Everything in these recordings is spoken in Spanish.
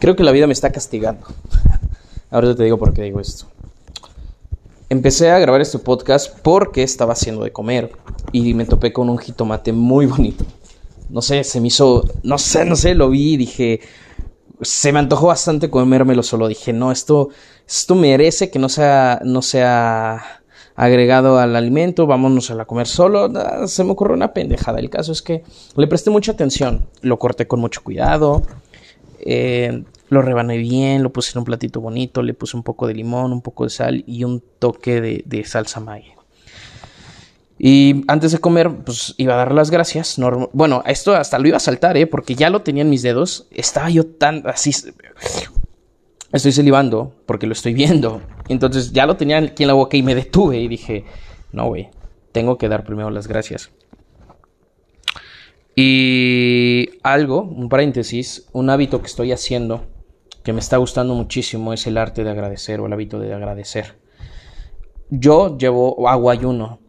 Creo que la vida me está castigando. Ahora te digo por qué digo esto. Empecé a grabar este podcast porque estaba haciendo de comer y me topé con un jitomate muy bonito. No sé, se me hizo, no sé, no sé, lo vi y dije, se me antojó bastante comérmelo solo. Dije, no, esto, esto merece que no sea, no sea agregado al alimento, vámonos a la comer solo. Ah, se me ocurrió una pendejada. El caso es que le presté mucha atención, lo corté con mucho cuidado, eh, lo rebané bien, lo puse en un platito bonito, le puse un poco de limón, un poco de sal y un toque de, salsa mayo. Y antes de comer, pues iba a dar las gracias. bueno, esto hasta lo iba a saltar, ¿eh? Porque ya lo tenía en mis dedos. Estaba yo tan así. Estoy salivando porque lo estoy viendo. Entonces ya lo tenía aquí en la boca y me detuve y dije, no, güey, tengo que dar primero las gracias. Y algo, un paréntesis, un hábito que estoy haciendo que me está gustando muchísimo es el arte de agradecer o el hábito de agradecer. Yo llevo agua ayuno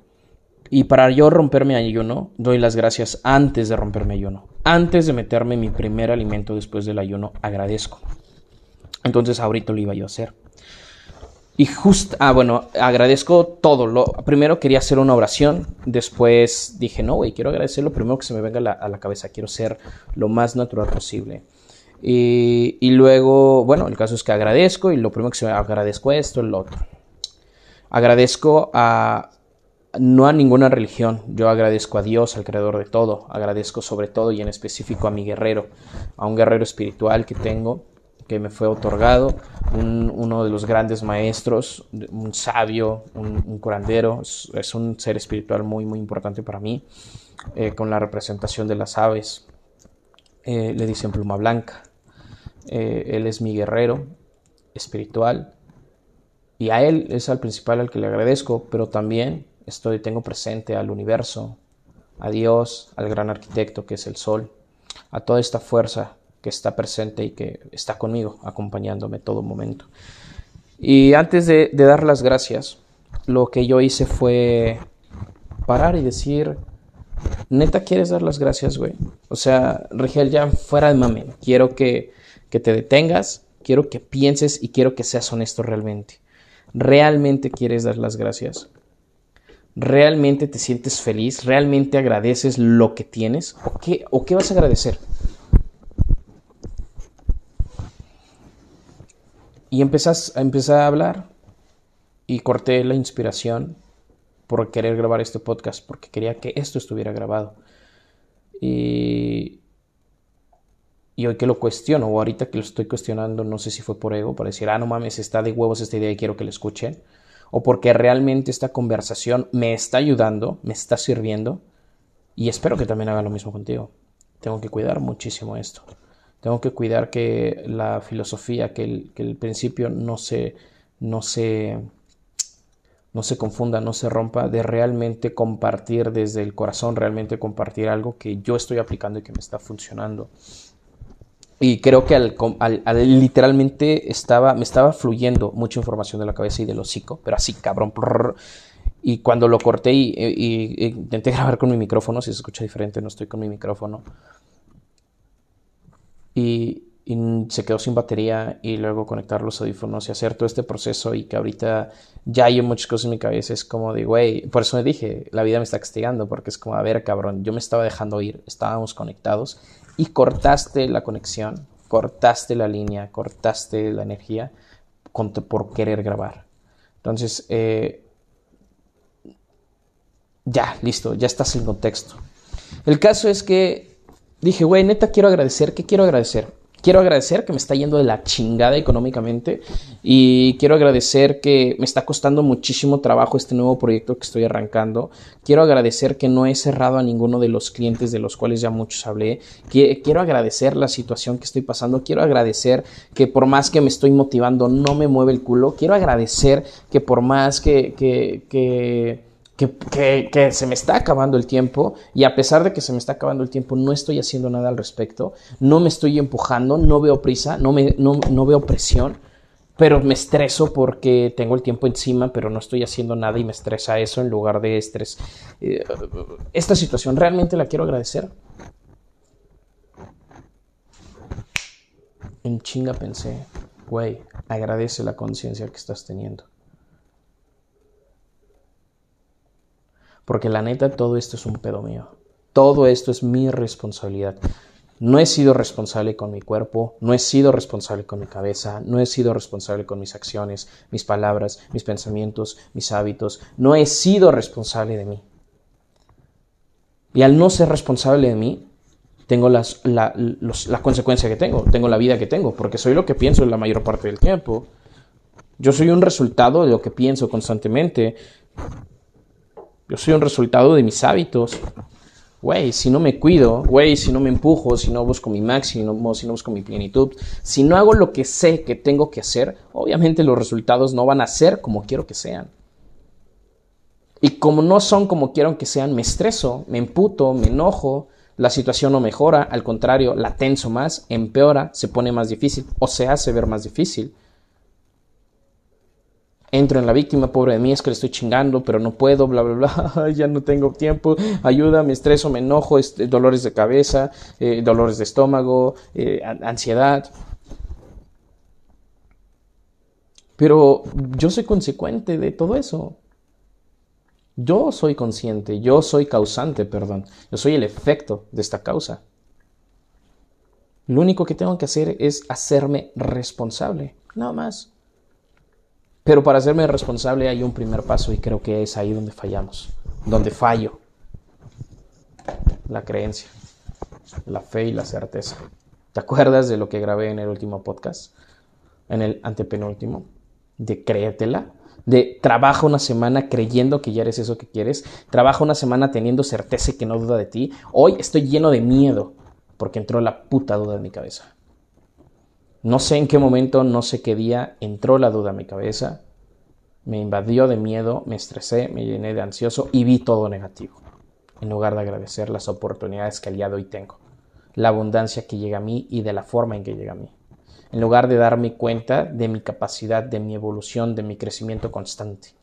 y para yo romperme ayuno doy las gracias antes de romperme ayuno. Antes de meterme mi primer alimento después del ayuno agradezco. Entonces ahorita lo iba yo a hacer. Y justo, ah, bueno, agradezco todo. Lo, primero quería hacer una oración, después dije, no, güey, quiero agradecer lo primero que se me venga a la, cabeza, quiero ser lo más natural posible. Y, y, luego, bueno, el caso es que agradezco y lo primero que se me agradezco esto, lo otro. Agradezco a, no a ninguna religión, yo agradezco a Dios, al creador de todo, agradezco sobre todo y en específico a mi guerrero, a un guerrero espiritual que tengo que me fue otorgado, uno de los grandes maestros, un sabio, un, curandero, es, un ser espiritual muy, muy importante para mí, eh, con la representación de las aves. Eh, le dicen pluma blanca. Eh, él es mi guerrero espiritual y a él es al principal al que le agradezco, pero también estoy, tengo presente al universo, a Dios, al gran arquitecto que es el sol, a toda esta fuerza que está presente y que está conmigo, acompañándome todo momento. Y antes de, dar las gracias, lo que yo hice fue parar y decir, neta, ¿quieres dar las gracias, güey? O sea, Rigel, ya fuera de mame, quiero que, que te detengas, quiero que pienses y quiero que seas honesto realmente. ¿Realmente quieres dar las gracias? ¿Realmente te sientes feliz? ¿Realmente agradeces lo que tienes? ¿O qué, o qué vas a agradecer? Y empezás, empecé a hablar y corté la inspiración por querer grabar este podcast, porque quería que esto estuviera grabado. Y, y hoy que lo cuestiono, o ahorita que lo estoy cuestionando, no sé si fue por ego, para decir, ah, no mames, está de huevos esta idea y quiero que la escuchen, o porque realmente esta conversación me está ayudando, me está sirviendo, y espero que también haga lo mismo contigo. Tengo que cuidar muchísimo esto. Tengo que cuidar que la filosofía, que el, principio no se, no, se, no se confunda, no se rompa, de realmente compartir desde el corazón, realmente compartir algo que yo estoy aplicando y que me está funcionando. Y creo que al, literalmente estaba, me estaba fluyendo mucha información de la cabeza y del hocico, pero así cabrón. y cuando lo corté y, y, intenté grabar con mi micrófono, si se escucha diferente, no estoy con mi micrófono y, se quedó sin batería y luego conectar los audífonos y hacer todo este proceso y que ahorita ya hay muchas cosas en mi cabeza es como de, güey, por eso me dije, la vida me está castigando porque es como, a ver, cabrón, yo me estaba dejando ir, estábamos conectados y cortaste la conexión, cortaste la línea, cortaste la energía por querer grabar. Entonces, eh, ya, listo, ya estás en contexto. El caso es que dije, güey, neta quiero agradecer. ¿Qué quiero agradecer? Quiero agradecer que me está yendo de la chingada económicamente y quiero agradecer que me está costando muchísimo trabajo este nuevo proyecto que estoy arrancando. Quiero agradecer que no he cerrado a ninguno de los clientes de los cuales ya muchos hablé. Quiero agradecer la situación que estoy pasando. Quiero agradecer que por más que me estoy motivando no me mueve el culo. Quiero agradecer que por más que, que, que que, se me está acabando el tiempo y a pesar de que se me está acabando el tiempo no estoy haciendo nada al respecto, no me estoy empujando, no veo prisa, no, me, no, veo presión, pero me estreso porque tengo el tiempo encima, pero no estoy haciendo nada y me estresa eso en lugar de estrés. Eh, esta situación realmente la quiero agradecer. en chinga pensé, güey, agradece la conciencia que estás teniendo. Porque la neta, todo esto es un pedo mío. Todo esto es mi responsabilidad. No he sido responsable con mi cuerpo, no he sido responsable con mi cabeza, no he sido responsable con mis acciones, mis palabras, mis pensamientos, mis hábitos, no he sido responsable de mí. Y al no ser responsable de mí, tengo las, la, la consecuencia que tengo, tengo la vida que tengo, porque soy lo que pienso la mayor parte del tiempo. Yo soy un resultado de lo que pienso constantemente. Yo soy un resultado de mis hábitos güey, si no me cuido, güey, si no me empujo, si no busco mi máximo, si no busco mi plenitud, si no hago lo que sé que tengo que hacer, obviamente los resultados no van a ser como quiero que sean. Y como no son como quiero que sean, me estreso, me emputo, me enojo, la situación no mejora, al contrario, la tenso más, empeora, se pone más difícil o se hace ver más difícil entro en la víctima, pobre de mí, es que le estoy chingando, pero no puedo, bla, bla, bla, ya no tengo tiempo, ayuda, me estreso, me enojo, este, dolores de cabeza, eh, dolores de estómago, eh, ansiedad. Pero yo soy consecuente de todo eso. Yo soy consciente, yo soy causante, perdón, yo soy el efecto de esta causa. Lo único que tengo que hacer es hacerme responsable, nada más. Pero para hacerme responsable hay un primer paso y creo que es ahí donde fallamos, donde fallo. La creencia, la fe y la certeza. ¿Te acuerdas de lo que grabé en el último podcast? En el antepenúltimo. De créetela. De trabaja una semana creyendo que ya eres eso que quieres. Trabaja una semana teniendo certeza y que no duda de ti. Hoy estoy lleno de miedo porque entró la puta duda en mi cabeza. No sé en qué momento, no sé qué día entró la duda en mi cabeza, me invadió de miedo, me estresé, me llené de ansioso y vi todo negativo, en lugar de agradecer las oportunidades que el día hoy tengo, la abundancia que llega a mí y de la forma en que llega a mí, en lugar de darme cuenta de mi capacidad, de mi evolución, de mi crecimiento constante.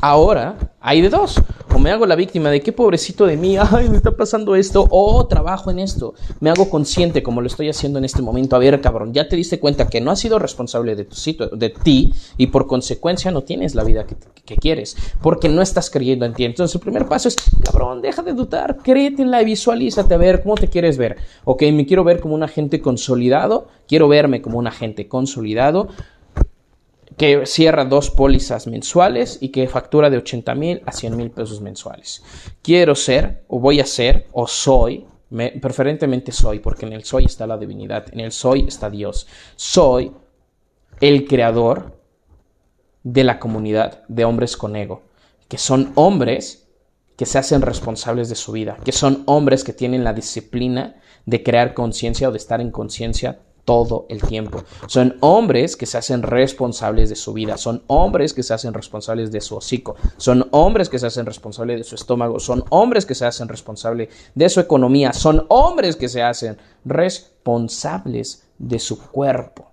Ahora hay de dos. O me hago la víctima de qué pobrecito de mí, ay, me está pasando esto, o trabajo en esto. Me hago consciente como lo estoy haciendo en este momento. A ver, cabrón, ya te diste cuenta que no has sido responsable de, tu de ti y por consecuencia no tienes la vida que, que, quieres, porque no estás creyendo en ti. Entonces el primer paso es, cabrón, deja de dudar, créetela y visualízate a ver cómo te quieres ver. Ok, me quiero ver como un agente consolidado, quiero verme como un agente consolidado que cierra dos pólizas mensuales y que factura de 80 mil a 100 mil pesos mensuales. Quiero ser, o voy a ser, o soy, preferentemente soy, porque en el soy está la divinidad, en el soy está Dios. Soy el creador de la comunidad de hombres con ego, que son hombres que se hacen responsables de su vida, que son hombres que tienen la disciplina de crear conciencia o de estar en conciencia todo el tiempo. Son hombres que se hacen responsables de su vida, son hombres que se hacen responsables de su hocico, son hombres que se hacen responsables de su estómago, son hombres que se hacen responsables de su economía, son hombres que se hacen responsables de su cuerpo,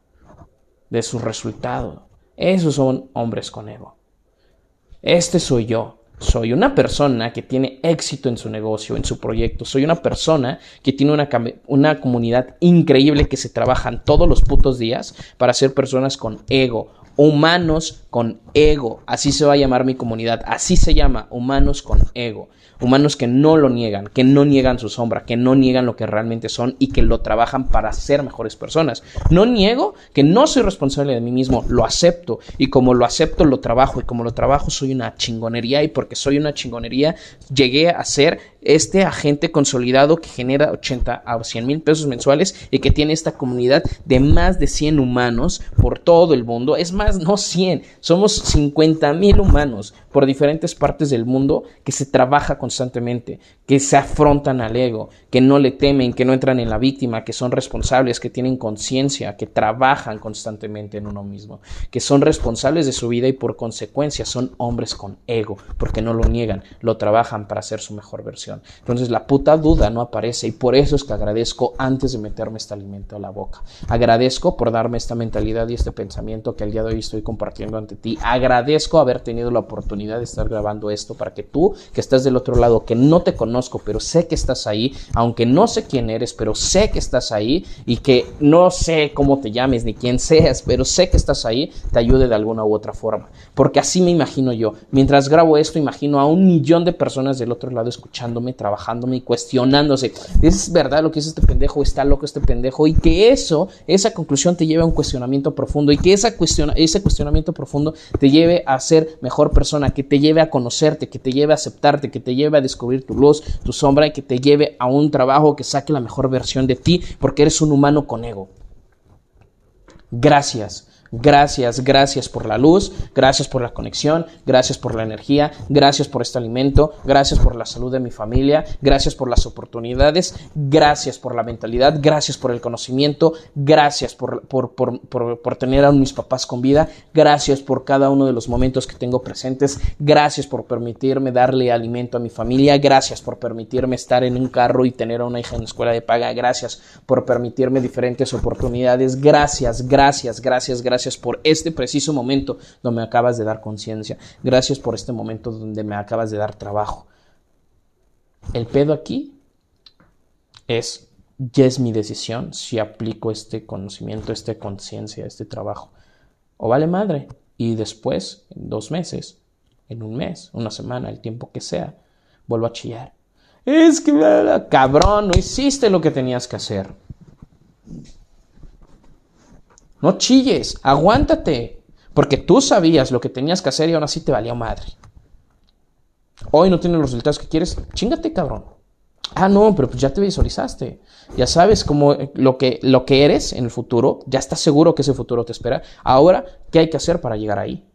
de su resultado. Esos son hombres con ego. Este soy yo. Soy una persona que tiene éxito en su negocio, en su proyecto. Soy una persona que tiene una, una, comunidad increíble que se trabajan todos los putos días para ser personas con ego, humanos con ego. Así se va a llamar mi comunidad. Así se llama, humanos con ego. Humanos que no lo niegan, que no niegan su sombra, que no niegan lo que realmente son y que lo trabajan para ser mejores personas. No niego que no soy responsable de mí mismo, lo acepto y como lo acepto lo trabajo y como lo trabajo soy una chingonería y porque soy una chingonería llegué a ser este agente consolidado que genera 80 a 100 mil pesos mensuales y que tiene esta comunidad de más de 100 humanos por todo el mundo. Es más, no 100, somos 50 mil humanos por diferentes partes del mundo que se trabaja constantemente, que se afrontan al ego, que no le temen, que no entran en la víctima, que son responsables, que tienen conciencia, que trabajan constantemente en uno mismo, que son responsables de su vida y por consecuencia son hombres con ego, porque no lo niegan, lo trabajan para ser su mejor versión. Entonces la puta duda no aparece y por eso es que agradezco antes de meterme este alimento a la boca. Agradezco por darme esta mentalidad y este pensamiento que el día de hoy estoy compartiendo ante ti. Agradezco haber tenido la oportunidad de estar grabando esto para que tú, que estás del otro lado, que no te conozco, pero sé que estás ahí, aunque no sé quién eres, pero sé que estás ahí y que no sé cómo te llames ni quién seas, pero sé que estás ahí, te ayude de alguna u otra forma. Porque así me imagino yo. Mientras grabo esto, imagino a un millón de personas del otro lado escuchándome, trabajándome y cuestionándose. ¿Es verdad lo que es este pendejo? ¿Está loco este pendejo? Y que eso, esa conclusión te lleve a un cuestionamiento profundo y que esa cuestiona, ese cuestionamiento profundo te lleve a ser mejor persona, que te lleve a conocerte, que te lleve a aceptarte, que te lleve a descubrir tu luz, tu sombra y que te lleve a un trabajo que saque la mejor versión de ti porque eres un humano con ego. Gracias. Gracias, gracias por la luz, gracias por la conexión, gracias por la energía, gracias por este alimento, gracias por la salud de mi familia, gracias por las oportunidades, gracias por la mentalidad, gracias por el conocimiento, gracias por, por, tener a mis papás con vida, gracias por cada uno de los momentos que tengo presentes, gracias por permitirme darle alimento a mi familia, gracias por permitirme estar en un carro y tener a una hija en la escuela de paga, gracias por permitirme diferentes oportunidades, gracias, gracias, gracias, gracias Gracias por este preciso momento donde me acabas de dar conciencia. Gracias por este momento donde me acabas de dar trabajo. El pedo aquí es, ya es mi decisión si aplico este conocimiento, esta conciencia, este trabajo. O vale madre. Y después, en dos meses, en un mes, una semana, el tiempo que sea, vuelvo a chillar. Es que, cabrón, no hiciste lo que tenías que hacer. No chilles, aguántate. Porque tú sabías lo que tenías que hacer y aún así te valía madre. Hoy no tienes los resultados que quieres, chingate, cabrón. Ah, no, pero pues ya te visualizaste. Ya sabes cómo eh, lo que, lo que eres en el futuro, ya estás seguro que ese futuro te espera. Ahora, ¿qué hay que hacer para llegar ahí?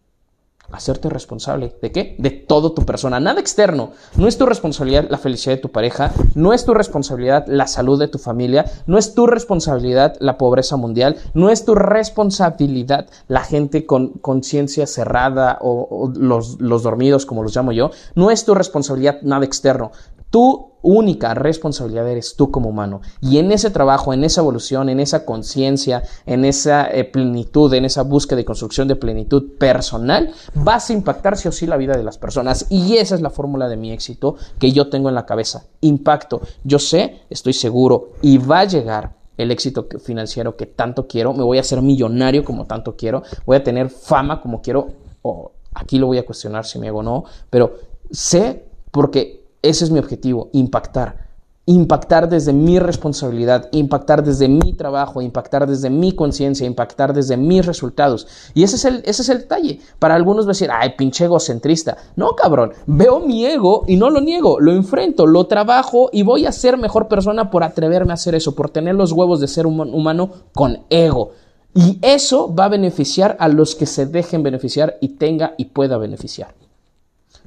Hacerte responsable. ¿De qué? De todo tu persona, nada externo. No es tu responsabilidad la felicidad de tu pareja, no es tu responsabilidad la salud de tu familia, no es tu responsabilidad la pobreza mundial, no es tu responsabilidad la gente con conciencia cerrada o, los, los dormidos, como los llamo yo, no es tu responsabilidad nada externo. Tu única responsabilidad eres tú como humano. Y en ese trabajo, en esa evolución, en esa conciencia, en esa eh, plenitud, en esa búsqueda y construcción de plenitud personal, vas a impactar sí o sí la vida de las personas. Y esa es la fórmula de mi éxito que yo tengo en la cabeza. Impacto. Yo sé, estoy seguro, y va a llegar el éxito financiero que tanto quiero. Me voy a hacer millonario como tanto quiero. Voy a tener fama como quiero. O aquí lo voy a cuestionar si me hago o no. Pero sé porque ese es mi objetivo, impactar. Impactar desde mi responsabilidad, impactar desde mi trabajo, impactar desde mi conciencia, impactar desde mis resultados. Y ese es, el, ese es el detalle. Para algunos va a decir, ay, pinche egocentrista. No, cabrón. Veo mi ego y no lo niego. Lo enfrento, lo trabajo y voy a ser mejor persona por atreverme a hacer eso, por tener los huevos de ser humano con ego. Y eso va a beneficiar a los que se dejen beneficiar y tenga y pueda beneficiar.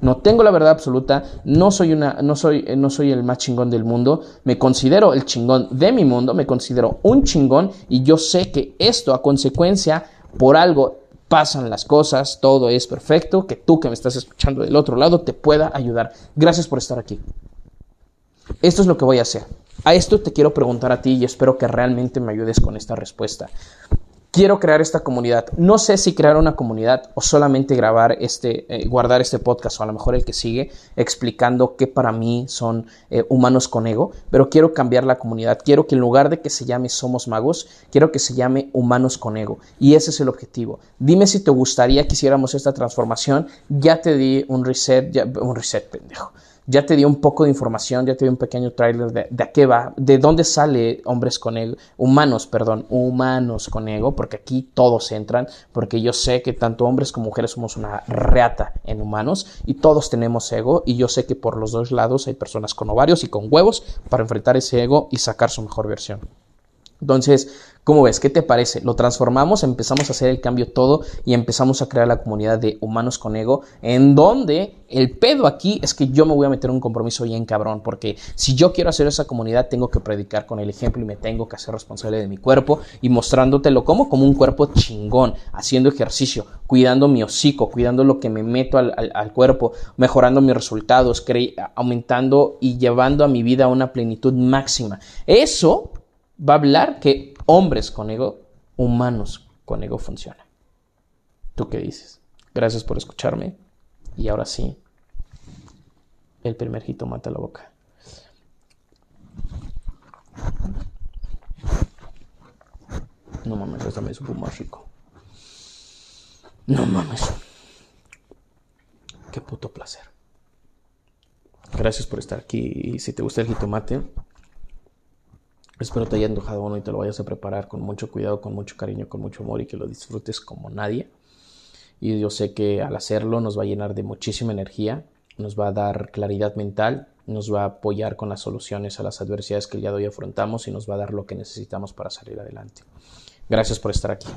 No tengo la verdad absoluta, no soy, una, no, soy, no soy el más chingón del mundo, me considero el chingón de mi mundo, me considero un chingón y yo sé que esto a consecuencia, por algo pasan las cosas, todo es perfecto, que tú que me estás escuchando del otro lado te pueda ayudar. Gracias por estar aquí. Esto es lo que voy a hacer. A esto te quiero preguntar a ti y espero que realmente me ayudes con esta respuesta quiero crear esta comunidad. No sé si crear una comunidad o solamente grabar este, eh, guardar este podcast o a lo mejor el que sigue explicando qué para mí son eh, humanos con ego, pero quiero cambiar la comunidad. Quiero que en lugar de que se llame Somos Magos, quiero que se llame Humanos con Ego. Y ese es el objetivo. Dime si te gustaría que hiciéramos esta transformación. Ya te di un reset, un reset pendejo ya te dio un poco de información, ya te dio un pequeño tráiler de, de, a qué va, de dónde sale hombres con ego, humanos, perdón, humanos con ego, porque aquí todos entran, porque yo sé que tanto hombres como mujeres somos una reata en humanos y todos tenemos ego y yo sé que por los dos lados hay personas con ovarios y con huevos para enfrentar ese ego y sacar su mejor versión. Entonces, ¿Cómo ves? ¿Qué te parece? Lo transformamos, empezamos a hacer el cambio todo y empezamos a crear la comunidad de humanos con ego, en donde el pedo aquí es que yo me voy a meter un compromiso bien cabrón, porque si yo quiero hacer esa comunidad, tengo que predicar con el ejemplo y me tengo que hacer responsable de mi cuerpo y mostrándotelo como como un cuerpo chingón, haciendo ejercicio, cuidando mi hocico, cuidando lo que me meto al, al cuerpo, mejorando mis resultados, aumentando y llevando a mi vida a una plenitud máxima. Eso va a hablar que hombres con ego, humanos con ego funcionan. ¿Tú qué dices? Gracias por escucharme. Y ahora sí, el primer jitomate a la boca. No mames, esta me supo más rico. No mames. Qué puto placer. Gracias por estar aquí. Y si te gusta el jitomate, espero te haya dejado uno y te lo vayas a preparar con mucho cuidado, con mucho cariño, con mucho amor y que lo disfrutes como nadie. Y yo sé que al hacerlo nos va a llenar de muchísima energía, nos va a dar claridad mental, nos va a apoyar con las soluciones a las adversidades que el día de hoy afrontamos y nos va a dar lo que necesitamos para salir adelante. Gracias por estar aquí.